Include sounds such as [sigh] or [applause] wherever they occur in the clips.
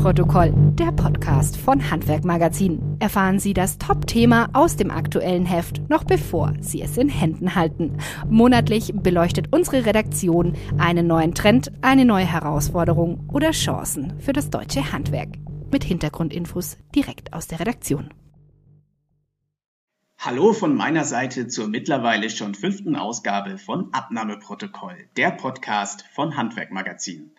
Abnahmeprotokoll, der Podcast von Handwerk Magazin. Erfahren Sie das Top-Thema aus dem aktuellen Heft noch bevor Sie es in Händen halten. Monatlich beleuchtet unsere Redaktion einen neuen Trend, eine neue Herausforderung oder Chancen für das deutsche Handwerk. Mit Hintergrundinfos direkt aus der Redaktion. Hallo von meiner Seite zur mittlerweile schon fünften Ausgabe von Abnahmeprotokoll, der Podcast von Handwerk Magazin.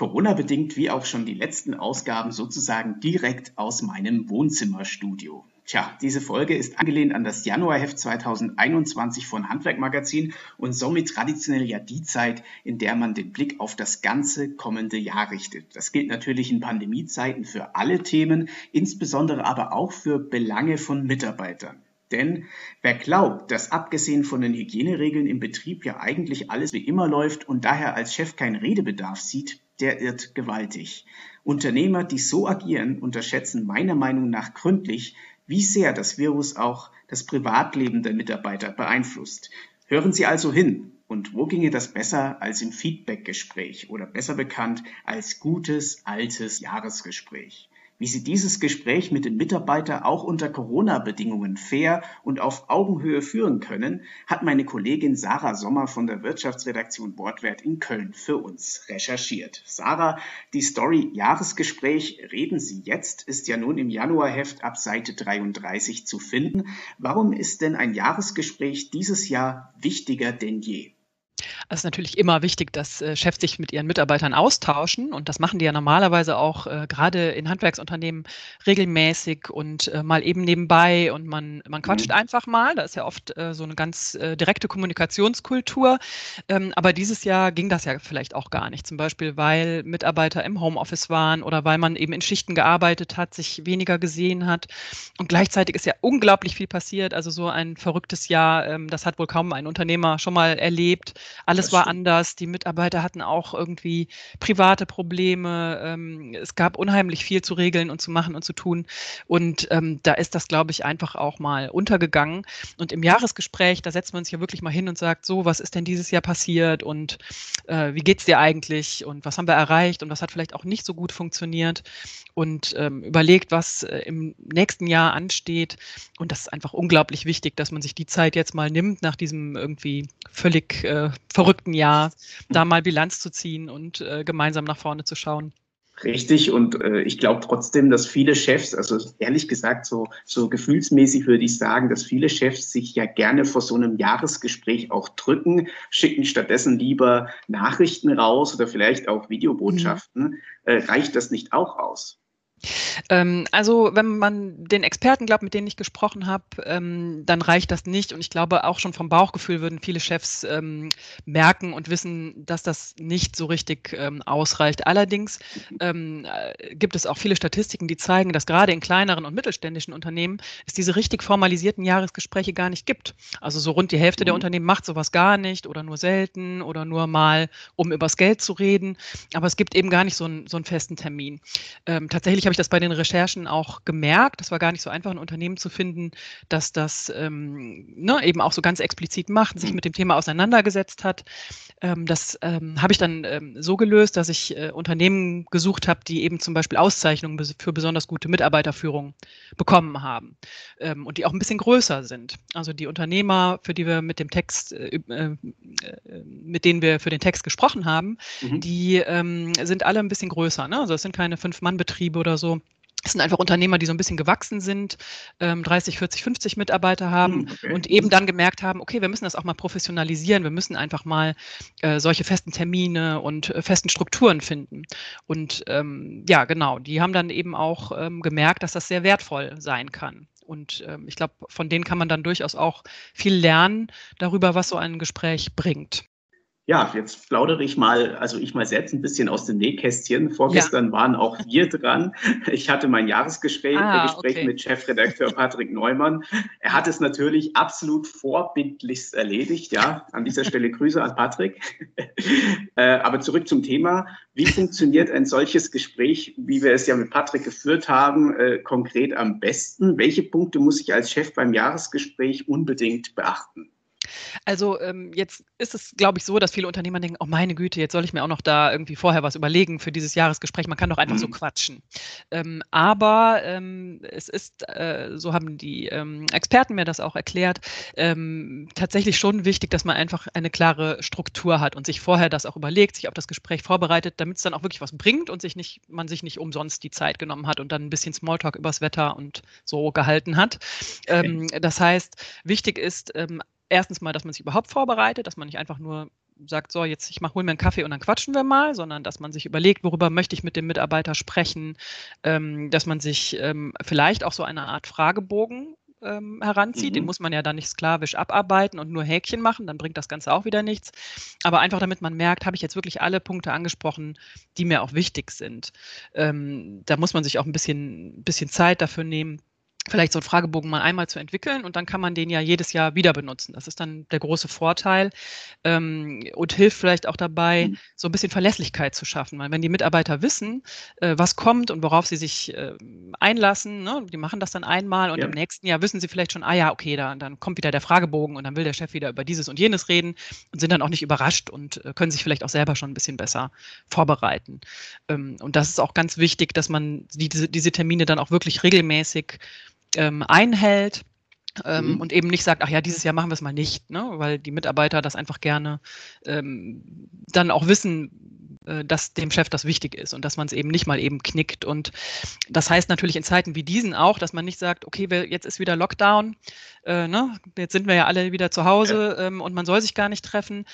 Corona-bedingt wie auch schon die letzten Ausgaben sozusagen direkt aus meinem Wohnzimmerstudio. Tja, diese Folge ist angelehnt an das Januarheft 2021 von Handwerkmagazin und somit traditionell ja die Zeit, in der man den Blick auf das ganze kommende Jahr richtet. Das gilt natürlich in Pandemiezeiten für alle Themen, insbesondere aber auch für Belange von Mitarbeitern. Denn wer glaubt, dass abgesehen von den Hygieneregeln im Betrieb ja eigentlich alles wie immer läuft und daher als Chef keinen Redebedarf sieht, der irrt gewaltig. Unternehmer, die so agieren, unterschätzen meiner Meinung nach gründlich, wie sehr das Virus auch das Privatleben der Mitarbeiter beeinflusst. Hören Sie also hin. Und wo ginge das besser als im Feedbackgespräch oder besser bekannt als gutes altes Jahresgespräch? Wie sie dieses Gespräch mit den Mitarbeitern auch unter Corona-Bedingungen fair und auf Augenhöhe führen können, hat meine Kollegin Sarah Sommer von der Wirtschaftsredaktion Bordwert in Köln für uns recherchiert. Sarah, die Story Jahresgespräch Reden Sie jetzt ist ja nun im Januarheft ab Seite 33 zu finden. Warum ist denn ein Jahresgespräch dieses Jahr wichtiger denn je? Es ist natürlich immer wichtig, dass äh, Chefs sich mit ihren Mitarbeitern austauschen und das machen die ja normalerweise auch äh, gerade in Handwerksunternehmen regelmäßig und äh, mal eben nebenbei und man, man quatscht mhm. einfach mal. Da ist ja oft äh, so eine ganz äh, direkte Kommunikationskultur. Ähm, aber dieses Jahr ging das ja vielleicht auch gar nicht. Zum Beispiel, weil Mitarbeiter im Homeoffice waren oder weil man eben in Schichten gearbeitet hat, sich weniger gesehen hat. Und gleichzeitig ist ja unglaublich viel passiert. Also so ein verrücktes Jahr, ähm, das hat wohl kaum ein Unternehmer schon mal erlebt. Alles war anders. Die Mitarbeiter hatten auch irgendwie private Probleme. Ähm, es gab unheimlich viel zu regeln und zu machen und zu tun. Und ähm, da ist das, glaube ich, einfach auch mal untergegangen. Und im Jahresgespräch, da setzt man sich ja wirklich mal hin und sagt, so, was ist denn dieses Jahr passiert und äh, wie es dir eigentlich und was haben wir erreicht und was hat vielleicht auch nicht so gut funktioniert und ähm, überlegt, was äh, im nächsten Jahr ansteht. Und das ist einfach unglaublich wichtig, dass man sich die Zeit jetzt mal nimmt, nach diesem irgendwie völlig äh, verrückten Jahr, da mal Bilanz zu ziehen und äh, gemeinsam nach vorne zu schauen. Richtig, und äh, ich glaube trotzdem, dass viele Chefs, also ehrlich gesagt, so, so gefühlsmäßig würde ich sagen, dass viele Chefs sich ja gerne vor so einem Jahresgespräch auch drücken, schicken stattdessen lieber Nachrichten raus oder vielleicht auch Videobotschaften. Mhm. Äh, reicht das nicht auch aus? Ähm, also wenn man den Experten glaubt, mit denen ich gesprochen habe, ähm, dann reicht das nicht. Und ich glaube, auch schon vom Bauchgefühl würden viele Chefs ähm, merken und wissen, dass das nicht so richtig ausreicht. Allerdings äh, gibt es auch viele Statistiken, die zeigen, dass gerade in kleineren und mittelständischen Unternehmen es diese richtig formalisierten Jahresgespräche gar nicht gibt. Also so rund die Hälfte mhm. der Unternehmen macht sowas gar nicht oder nur selten oder nur mal, um übers Geld zu reden. Aber es gibt eben gar nicht so einen, so einen festen Termin. Tatsächlich habe ich das bei den Recherchen auch gemerkt. Das war gar nicht so einfach, ein Unternehmen zu finden, das das ähm, ne, eben auch so ganz explizit macht, sich mit dem Thema auseinandergesetzt hat. Ähm, das ähm, habe ich dann ähm, so gelöst, dass ich äh, Unternehmen gesucht habe, die eben zum Beispiel Auszeichnungen für besonders gute Mitarbeiterführung bekommen haben ähm, und die auch ein bisschen größer sind. Also die Unternehmer, für die wir mit dem Text, äh, äh, mit denen wir für den Text gesprochen haben, mhm. die ähm, sind alle ein bisschen größer. Ne? Also es sind keine Fünf-Mann-Betriebe oder so. Es sind einfach Unternehmer, die so ein bisschen gewachsen sind, 30, 40, 50 Mitarbeiter haben hm, okay. und eben dann gemerkt haben, okay, wir müssen das auch mal professionalisieren, wir müssen einfach mal äh, solche festen Termine und äh, festen Strukturen finden. Und ähm, ja, genau, die haben dann eben auch ähm, gemerkt, dass das sehr wertvoll sein kann. Und ähm, ich glaube, von denen kann man dann durchaus auch viel lernen darüber, was so ein Gespräch bringt. Ja, jetzt plaudere ich mal, also ich mal selbst ein bisschen aus dem Nähkästchen. Vorgestern ja. waren auch wir dran. Ich hatte mein Jahresgespräch ah, Gespräch okay. mit Chefredakteur Patrick Neumann. Er hat es natürlich absolut vorbildlichst erledigt. Ja, an dieser Stelle Grüße an Patrick. [laughs] Äh, aber zurück zum Thema. Wie funktioniert ein solches Gespräch, wie wir es ja mit Patrick geführt haben, äh, konkret am besten? Welche Punkte muss ich als Chef beim Jahresgespräch unbedingt beachten? Also ähm, jetzt ist es, glaube ich, so, dass viele Unternehmer denken, oh meine Güte, jetzt soll ich mir auch noch da irgendwie vorher was überlegen für dieses Jahresgespräch. Man kann doch einfach mhm. so quatschen. Ähm, aber ähm, es ist, äh, so haben die ähm, Experten mir das auch erklärt, ähm, tatsächlich schon wichtig, dass man einfach eine klare Struktur hat und sich vorher das auch überlegt, sich auf das Gespräch vorbereitet, damit es dann auch wirklich was bringt und sich nicht, man sich nicht umsonst die Zeit genommen hat und dann ein bisschen Smalltalk übers Wetter und so gehalten hat. Ähm, das heißt, wichtig ist, erstens mal, dass man sich überhaupt vorbereitet, dass man nicht einfach nur sagt, so, jetzt ich mach, hol mir einen Kaffee und dann quatschen wir mal, sondern dass man sich überlegt, worüber möchte ich mit dem Mitarbeiter sprechen, ähm, dass man sich ähm, vielleicht auch so eine Art Fragebogen ähm, heranzieht. Mhm. Den muss man ja dann nicht sklavisch abarbeiten und nur Häkchen machen, dann bringt das Ganze auch wieder nichts. Aber einfach damit man merkt, habe ich jetzt wirklich alle Punkte angesprochen, die mir auch wichtig sind. Ähm, da muss man sich auch ein bisschen, bisschen Zeit dafür nehmen vielleicht so einen Fragebogen mal einmal zu entwickeln und dann kann man den ja jedes Jahr wieder benutzen. Das ist dann der große Vorteil ähm, und hilft vielleicht auch dabei, mhm. so ein bisschen Verlässlichkeit zu schaffen. Weil wenn die Mitarbeiter wissen, äh, was kommt und worauf sie sich äh, einlassen, ne, die machen das dann einmal und ja. im nächsten Jahr wissen sie vielleicht schon, ah ja, okay, da, dann kommt wieder der Fragebogen und dann will der Chef wieder über dieses und jenes reden und sind dann auch nicht überrascht und äh, können sich vielleicht auch selber schon ein bisschen besser vorbereiten. Ähm, und das ist auch ganz wichtig, dass man die, diese, diese Termine dann auch wirklich regelmäßig ähm, einhält. Ähm, mhm. Und eben nicht sagt, ach ja, dieses Jahr machen wir es mal nicht, ne? weil die Mitarbeiter das einfach gerne ähm, dann auch wissen, äh, dass dem Chef das wichtig ist und dass man es eben nicht mal eben knickt. Und das heißt natürlich in Zeiten wie diesen auch, dass man nicht sagt, okay, wir, jetzt ist wieder Lockdown, äh, ne? jetzt sind wir ja alle wieder zu Hause ähm, und man soll sich gar nicht treffen,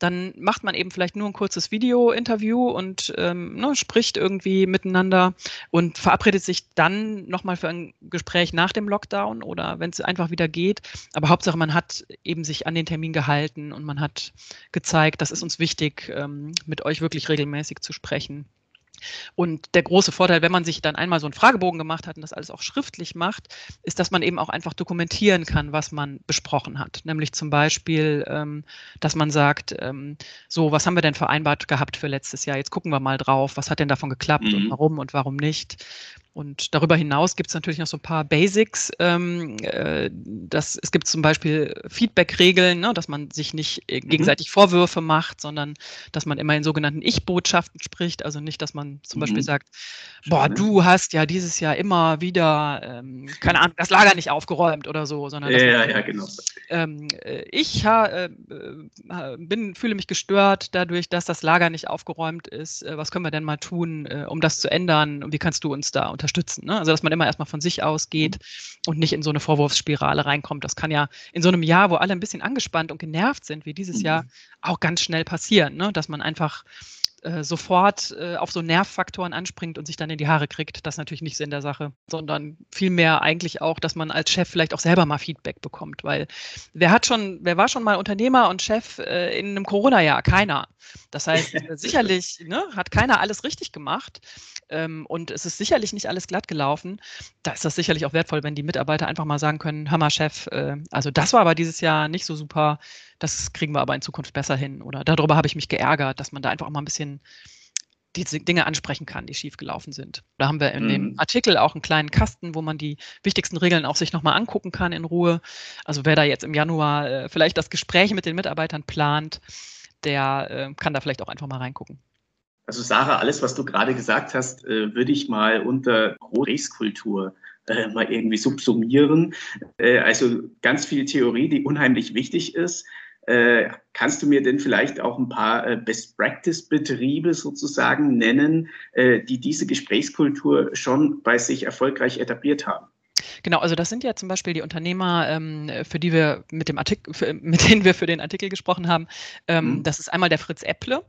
dann macht man eben vielleicht nur ein kurzes Video-Interview und ähm, ne, spricht irgendwie miteinander und verabredet sich dann nochmal für ein Gespräch nach dem Lockdown oder wenn es einfach wieder geht. Aber Hauptsache, man hat eben sich an den Termin gehalten und man hat gezeigt, das ist uns wichtig, ähm, mit euch wirklich regelmäßig zu sprechen. Und der große Vorteil, wenn man sich dann einmal so einen Fragebogen gemacht hat und das alles auch schriftlich macht, ist, dass man eben auch einfach dokumentieren kann, was man besprochen hat. Nämlich zum Beispiel, ähm, dass man sagt, ähm, so, was haben wir denn vereinbart gehabt für letztes Jahr? Jetzt gucken wir mal drauf, was hat denn davon geklappt mhm. und warum und warum nicht. Und darüber hinaus gibt es natürlich noch so ein paar Basics. Ähm, äh, das, es gibt zum Beispiel Feedback-Regeln, ne, dass man sich nicht äh, mhm. gegenseitig mhm. Vorwürfe macht, sondern dass man immer in sogenannten Ich-Botschaften spricht. Also nicht, dass man zum mhm. Beispiel sagt, boah, du hast ja dieses Jahr immer wieder, ähm, keine Ahnung, das Lager nicht aufgeräumt oder so, sondern ja, ja, ja, genau. Ähm, äh, ich äh, äh, bin, fühle mich gestört dadurch, dass das Lager nicht aufgeräumt ist. Äh, was können wir denn mal tun, um das zu ändern? Und wie kannst du uns da unterstützen? unterstützen. Ne? Also dass man immer erstmal von sich ausgeht mhm. und nicht in so eine Vorwurfsspirale reinkommt. Das kann ja in so einem Jahr, wo alle ein bisschen angespannt und genervt sind, wie dieses mhm. Jahr, auch ganz schnell passieren, ne? dass man einfach äh, sofort äh, auf so Nervfaktoren anspringt und sich dann in die Haare kriegt. Das ist natürlich nicht Sinn der Sache, sondern vielmehr eigentlich auch, dass man als Chef vielleicht auch selber mal Feedback bekommt, weil wer hat schon, wer war schon mal Unternehmer und Chef äh, in einem Corona-Jahr? Keiner. Das heißt, [laughs] sicherlich ne, hat keiner alles richtig gemacht ähm, und es ist sicherlich nicht alles glatt gelaufen. Da ist das sicherlich auch wertvoll, wenn die Mitarbeiter einfach mal sagen können, Hammer Chef, äh, also das war aber dieses Jahr nicht so super das kriegen wir aber in Zukunft besser hin. Oder darüber habe ich mich geärgert, dass man da einfach auch mal ein bisschen diese Dinge ansprechen kann, die schiefgelaufen sind. Da haben wir in mhm. dem Artikel auch einen kleinen Kasten, wo man die wichtigsten Regeln auch sich nochmal angucken kann in Ruhe. Also wer da jetzt im Januar äh, vielleicht das Gespräch mit den Mitarbeitern plant, der äh, kann da vielleicht auch einfach mal reingucken. Also Sarah, alles, was du gerade gesagt hast, äh, würde ich mal unter Gesprächskultur äh, mal irgendwie subsumieren. Äh, also ganz viel Theorie, die unheimlich wichtig ist. Äh, kannst du mir denn vielleicht auch ein paar äh, Best-Practice-Betriebe sozusagen nennen, äh, die diese Gesprächskultur schon bei sich erfolgreich etabliert haben? Genau, also das sind ja zum Beispiel die Unternehmer, ähm, für die wir mit dem Artikel, mit denen wir für den Artikel gesprochen haben. Ähm, mhm. Das ist einmal der Fritz Epple.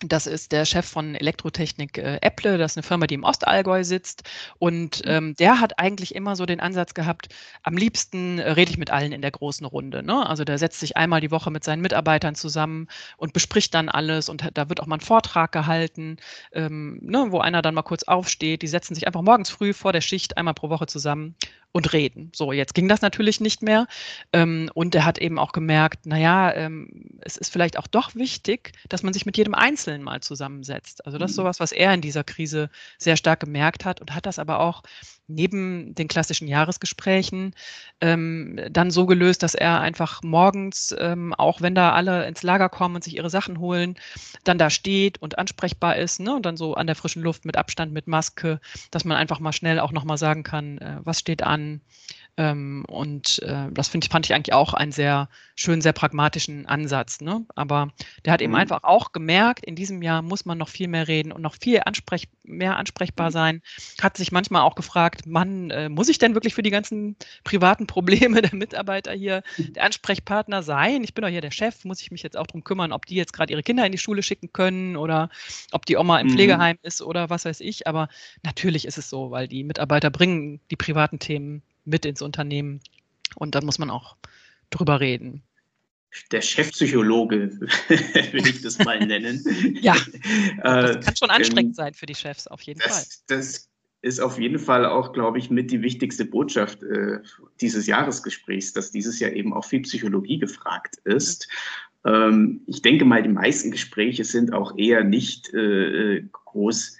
Das ist der Chef von Elektrotechnik äh, Apple. Das ist eine Firma, die im Ostallgäu sitzt. Und mhm. ähm, der hat eigentlich immer so den Ansatz gehabt, am liebsten äh, rede ich mit allen in der großen Runde. Ne? Also der setzt sich einmal die Woche mit seinen Mitarbeitern zusammen und bespricht dann alles. Und da wird auch mal ein Vortrag gehalten, ähm, ne, wo einer dann mal kurz aufsteht. Die setzen sich einfach morgens früh vor der Schicht einmal pro Woche zusammen und reden. So, jetzt ging das natürlich nicht mehr. Ähm, und er hat eben auch gemerkt, naja, ähm, es ist vielleicht auch doch wichtig, dass man sich mit jedem Einzelnen mal zusammensetzt. Also das ist mhm. sowas, was er in dieser Krise sehr stark gemerkt hat und hat das aber auch neben den klassischen Jahresgesprächen ähm, dann so gelöst, dass er einfach morgens, ähm, auch wenn da alle ins Lager kommen und sich ihre Sachen holen, dann da steht und ansprechbar ist ne? und dann so an der frischen Luft mit Abstand, mit Maske, dass man einfach mal schnell auch nochmal sagen kann, äh, was steht an, ähm, und äh, das find, fand ich eigentlich auch einen sehr schönen, sehr pragmatischen Ansatz. Ne? Aber der hat eben mhm. einfach auch gemerkt, in diesem Jahr muss man noch viel mehr reden und noch viel ansprech mehr ansprechbar mhm. sein. Hat sich manchmal auch gefragt, Mann, äh, muss ich denn wirklich für die ganzen privaten Probleme [laughs] der Mitarbeiter hier der Ansprechpartner sein? Ich bin doch hier der Chef, muss ich mich jetzt auch darum kümmern, ob die jetzt gerade ihre Kinder in die Schule schicken können oder ob die Oma im mhm. Pflegeheim ist oder was weiß ich. Aber natürlich ist es so, weil die Mitarbeiter bringen die privaten Themen mit ins Unternehmen. Und dann muss man auch drüber reden. Der Chefpsychologe, [laughs] will ich das mal nennen. [laughs] [laughs] ja, das äh, kann schon anstrengend ähm, sein für die Chefs, auf jeden das, Fall. Das ist auf jeden Fall auch, glaube ich, mit die wichtigste Botschaft äh, dieses Jahresgesprächs, dass dieses Jahr eben auch viel Psychologie gefragt ist. Ähm, ich denke mal, die meisten Gespräche sind auch eher nicht äh, äh groß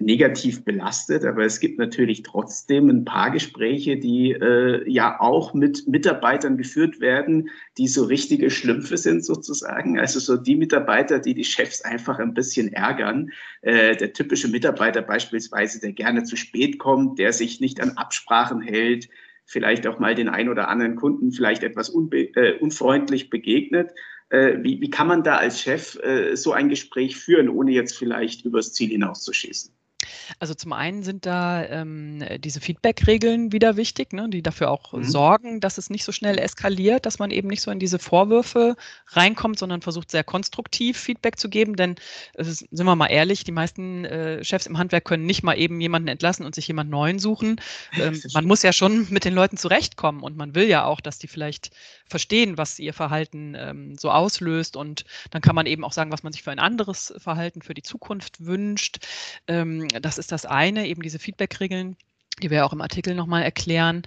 negativ belastet, aber es gibt natürlich trotzdem ein paar Gespräche, die äh, ja auch mit Mitarbeitern geführt werden, die so richtige Schlümpfe sind sozusagen. Also so die Mitarbeiter, die die Chefs einfach ein bisschen ärgern. Äh, der typische Mitarbeiter beispielsweise, der gerne zu spät kommt, der sich nicht an Absprachen hält, vielleicht auch mal den ein oder anderen Kunden vielleicht etwas äh, unfreundlich begegnet. Äh, wie, wie kann man da als Chef äh, so ein Gespräch führen, ohne jetzt vielleicht übers Ziel hinauszuschießen? Also zum einen sind da ähm, diese Feedback-Regeln wieder wichtig, ne, die dafür auch mhm. sorgen, dass es nicht so schnell eskaliert, dass man eben nicht so in diese Vorwürfe reinkommt, sondern versucht sehr konstruktiv Feedback zu geben. Denn ist, sind wir mal ehrlich, die meisten äh, Chefs im Handwerk können nicht mal eben jemanden entlassen und sich jemanden neuen suchen. Ähm, man muss ja schon mit den Leuten zurechtkommen und man will ja auch, dass die vielleicht verstehen, was ihr Verhalten ähm, so auslöst. Und dann kann man eben auch sagen, was man sich für ein anderes Verhalten für die Zukunft wünscht. Ähm, das ist das eine, eben diese Feedback-Regeln die wir auch im Artikel nochmal erklären.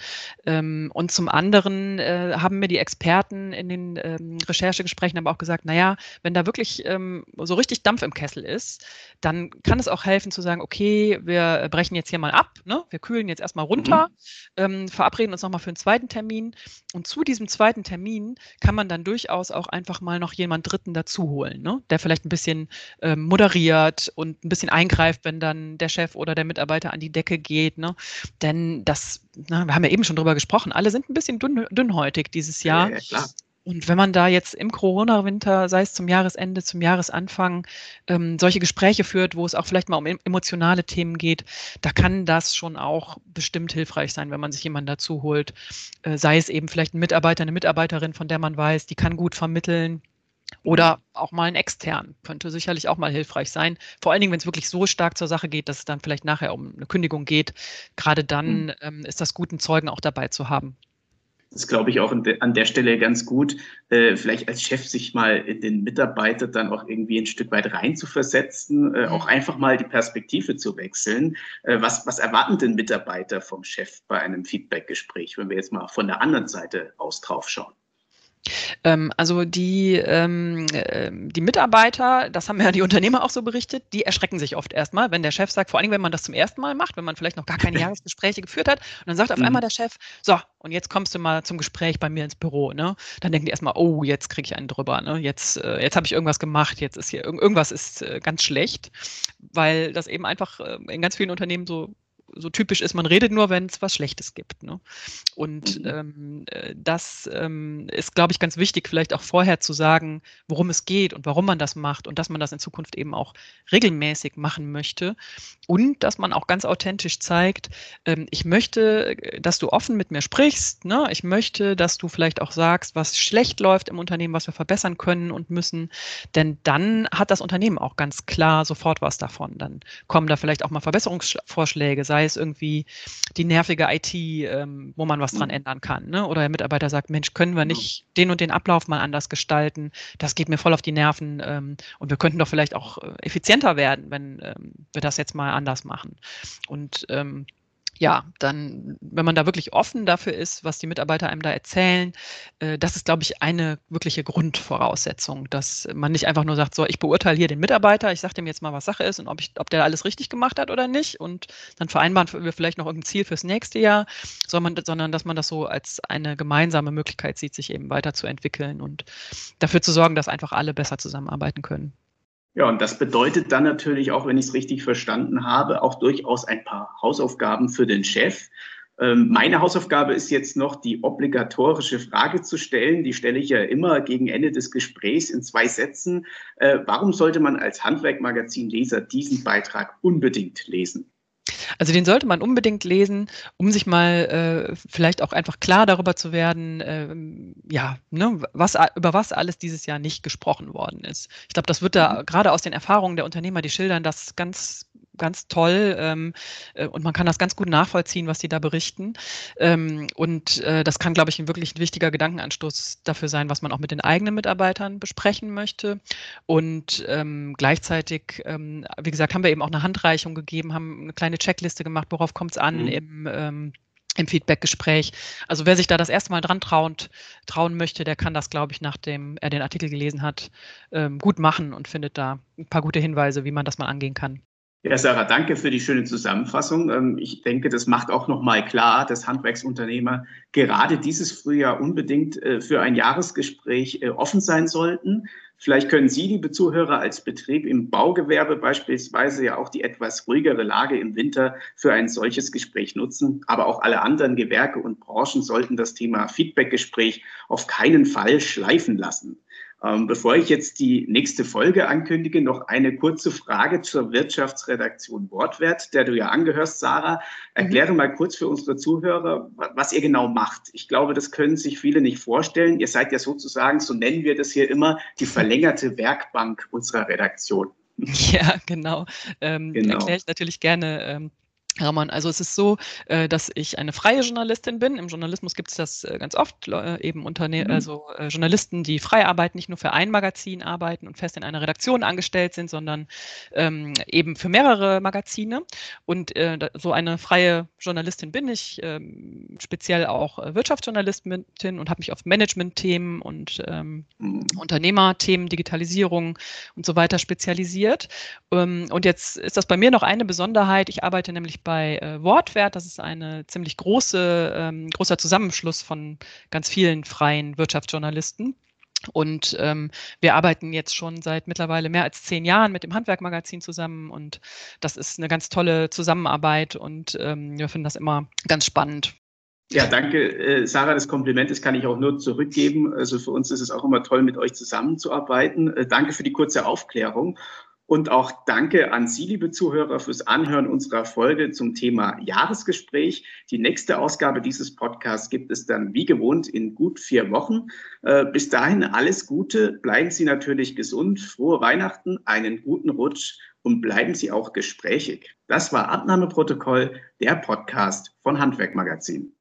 Ähm, und zum anderen äh, haben mir die Experten in den ähm, Recherchegesprächen aber auch gesagt, naja, wenn da wirklich ähm, so richtig Dampf im Kessel ist, dann kann es auch helfen zu sagen, okay, wir brechen jetzt hier mal ab, ne? wir kühlen jetzt erstmal runter, mhm. verabreden uns nochmal für einen zweiten Termin. Und zu diesem zweiten Termin kann man dann durchaus auch einfach mal noch jemand Dritten dazu holen, ne? der vielleicht ein bisschen moderiert und ein bisschen eingreift, wenn dann der Chef oder der Mitarbeiter an die Decke geht. Ne? Denn das, na, wir haben ja eben schon drüber gesprochen, alle sind ein bisschen dünn, dünnhäutig dieses Jahr. Ja, klar. Und wenn man da jetzt im Corona-Winter, sei es zum Jahresende, zum Jahresanfang, ähm, solche Gespräche führt, wo es auch vielleicht mal um emotionale Themen geht, da kann das schon auch bestimmt hilfreich sein, wenn man sich jemanden dazu holt. Äh, sei es eben vielleicht ein Mitarbeiter, eine Mitarbeiterin, von der man weiß, die kann gut vermitteln, oder auch mal ein extern könnte sicherlich auch mal hilfreich sein. Vor allen Dingen, wenn es wirklich so stark zur Sache geht, dass es dann vielleicht nachher um eine Kündigung geht. Gerade dann mhm. ähm, ist das gut, einen Zeugen auch dabei zu haben. Das glaube ich auch an der Stelle ganz gut, äh, vielleicht als Chef sich mal in den Mitarbeiter dann auch irgendwie ein Stück weit reinzuversetzen, äh, auch einfach mal die Perspektive zu wechseln. Äh, was, was erwarten denn Mitarbeiter vom Chef bei einem Feedbackgespräch, wenn wir jetzt mal von der anderen Seite aus drauf schauen? Ähm, also die, ähm, äh, die Mitarbeiter, das haben ja die Unternehmer auch so berichtet, die erschrecken sich oft erstmal, wenn der Chef sagt, vor allem wenn man das zum ersten Mal macht, wenn man vielleicht noch gar keine [laughs] Jahresgespräche geführt hat und dann sagt auf mhm. einmal der Chef, so, und jetzt kommst du mal zum Gespräch bei mir ins Büro, ne? Dann denken die erstmal, oh, jetzt kriege ich einen drüber, ne? Jetzt, äh, jetzt habe ich irgendwas gemacht, jetzt ist hier irgendwas ist äh, ganz schlecht, weil das eben einfach äh, in ganz vielen Unternehmen so so typisch ist, man redet nur, wenn es was Schlechtes gibt. Ne? Und mhm. ähm, äh, das ähm, ist, glaube ich, ganz wichtig, vielleicht auch vorher zu sagen, worum es geht und warum man das macht und dass man das in Zukunft eben auch regelmäßig machen möchte. Und dass man auch ganz authentisch zeigt, ähm, ich möchte, dass du offen mit mir sprichst. Ne? Ich möchte, dass du vielleicht auch sagst, was schlecht läuft im Unternehmen, was wir verbessern können und müssen. Denn dann hat das Unternehmen auch ganz klar sofort was davon. Dann kommen da vielleicht auch mal Verbesserungsvorschläge, sei es irgendwie die nervige IT, ähm, wo man was dran mhm. ändern kann. Ne? Oder der Mitarbeiter sagt, Mensch, können wir nicht den und den Ablauf mal anders gestalten? Das geht mir voll auf die Nerven ähm, und wir könnten doch vielleicht auch äh, effizienter werden, wenn ähm, wir das jetzt mal anders machen. Und ähm, ja, dann, wenn man da wirklich offen dafür ist, was die Mitarbeiter einem da erzählen, äh, das ist, glaube ich, eine wirkliche Grundvoraussetzung, dass man nicht einfach nur sagt, so, ich beurteile hier den Mitarbeiter, ich sage dem jetzt mal, was Sache ist und ob, ich, ob der alles richtig gemacht hat oder nicht und dann vereinbaren wir vielleicht noch irgendein Ziel fürs nächste Jahr, sondern, sondern dass man das so als eine gemeinsame Möglichkeit sieht, sich eben weiterzuentwickeln und dafür zu sorgen, dass einfach alle besser zusammenarbeiten können. Ja, und das bedeutet dann natürlich auch, wenn ich es richtig verstanden habe, auch durchaus ein paar Hausaufgaben für den Chef. Ähm, meine Hausaufgabe ist jetzt noch, die obligatorische Frage zu stellen. Die stelle ich ja immer gegen Ende des Gesprächs in zwei Sätzen. Äh, warum sollte man als Handwerkmagazin-Leser diesen Beitrag unbedingt lesen? Also den sollte man unbedingt lesen, um sich mal äh, vielleicht auch einfach klar darüber zu werden, äh, ja, ne, was, über was alles dieses Jahr nicht gesprochen worden ist. Ich glaube, das wird da mhm. gerade aus den Erfahrungen der Unternehmer, die schildern das ganz ganz toll ähm, äh, und man kann das ganz gut nachvollziehen, was die da berichten. Ähm, und äh, das kann, glaube ich, ein wirklich ein wichtiger Gedankenanstoß dafür sein, was man auch mit den eigenen Mitarbeitern besprechen möchte. Und ähm, gleichzeitig, ähm, wie gesagt, haben wir eben auch eine Handreichung gegeben, haben eine kleine Checkliste gemacht, worauf kommt es an mhm. im ähm, im Feedbackgespräch. Also wer sich da das erste Mal dran traunt, trauen möchte, der kann das, glaube ich, nachdem er den Artikel gelesen hat, ähm, gut machen und findet da ein paar gute Hinweise, wie man das mal angehen kann. Ja, Sarah, danke für die schöne Zusammenfassung. Ähm, ich denke, das macht auch nochmal klar, dass Handwerksunternehmer gerade dieses Frühjahr unbedingt äh, für ein Jahresgespräch äh, offen sein sollten. Vielleicht können Sie, liebe Zuhörer, als Betrieb im Baugewerbe beispielsweise ja auch die etwas ruhigere Lage im Winter für ein solches Gespräch nutzen. Aber auch alle anderen Gewerke und Branchen sollten das Thema Feedbackgespräch auf keinen Fall schleifen lassen. Ähm, bevor ich jetzt die nächste Folge ankündige, noch eine kurze Frage zur Wirtschaftsredaktion Wortwert, der du ja angehörst, Sarah. Erkläre mhm. mal kurz für unsere Zuhörer, was ihr genau macht. Ich glaube, das können sich viele nicht vorstellen. Ihr seid ja sozusagen, so nennen wir das hier immer, die [laughs] verlängerte Werkbank unserer Redaktion. Ja, genau. Ähm, genau. Erkläre ich natürlich gerne. Ähm, Ramon, also es ist so, äh, dass ich eine freie Journalistin bin. Im Journalismus gibt es das äh, ganz oft, eben Unterne mhm. also äh, Journalisten, die frei arbeiten, nicht nur für ein Magazin arbeiten und fest in einer Redaktion angestellt sind, sondern ähm, eben für mehrere Magazine. Und äh, so eine freie Journalistin bin ich, ähm, speziell auch Wirtschaftsjournalistin und habe mich auf Management-Themen und ähm, mhm. Unternehmerthemen, Digitalisierung und so weiter spezialisiert. Ähm, und jetzt ist das bei mir noch eine Besonderheit. Ich arbeite nämlich bei äh, Wortwert. Das ist eine ziemlich große, ähm, großer Zusammenschluss von ganz vielen freien Wirtschaftsjournalisten. Und ähm, wir arbeiten jetzt schon seit mittlerweile mehr als zehn Jahren mit dem Handwerkmagazin zusammen und das ist eine ganz tolle Zusammenarbeit und ähm, wir finden das immer ganz spannend. Ja, danke, äh, Sarah. Das Kompliment, das kann ich auch nur zurückgeben. Also für uns ist es auch immer toll, mit euch zusammenzuarbeiten. Äh, danke für die kurze Aufklärung. Und auch danke an Sie, liebe Zuhörer, fürs Anhören unserer Folge zum Thema Jahresgespräch. Die nächste Ausgabe dieses Podcasts gibt es dann wie gewohnt in gut vier Wochen. Äh, bis dahin alles Gute. Bleiben Sie natürlich gesund. Frohe Weihnachten, einen guten Rutsch und bleiben Sie auch gesprächig. Das war Abnahmeprotokoll, der Podcast von Handwerkmagazin.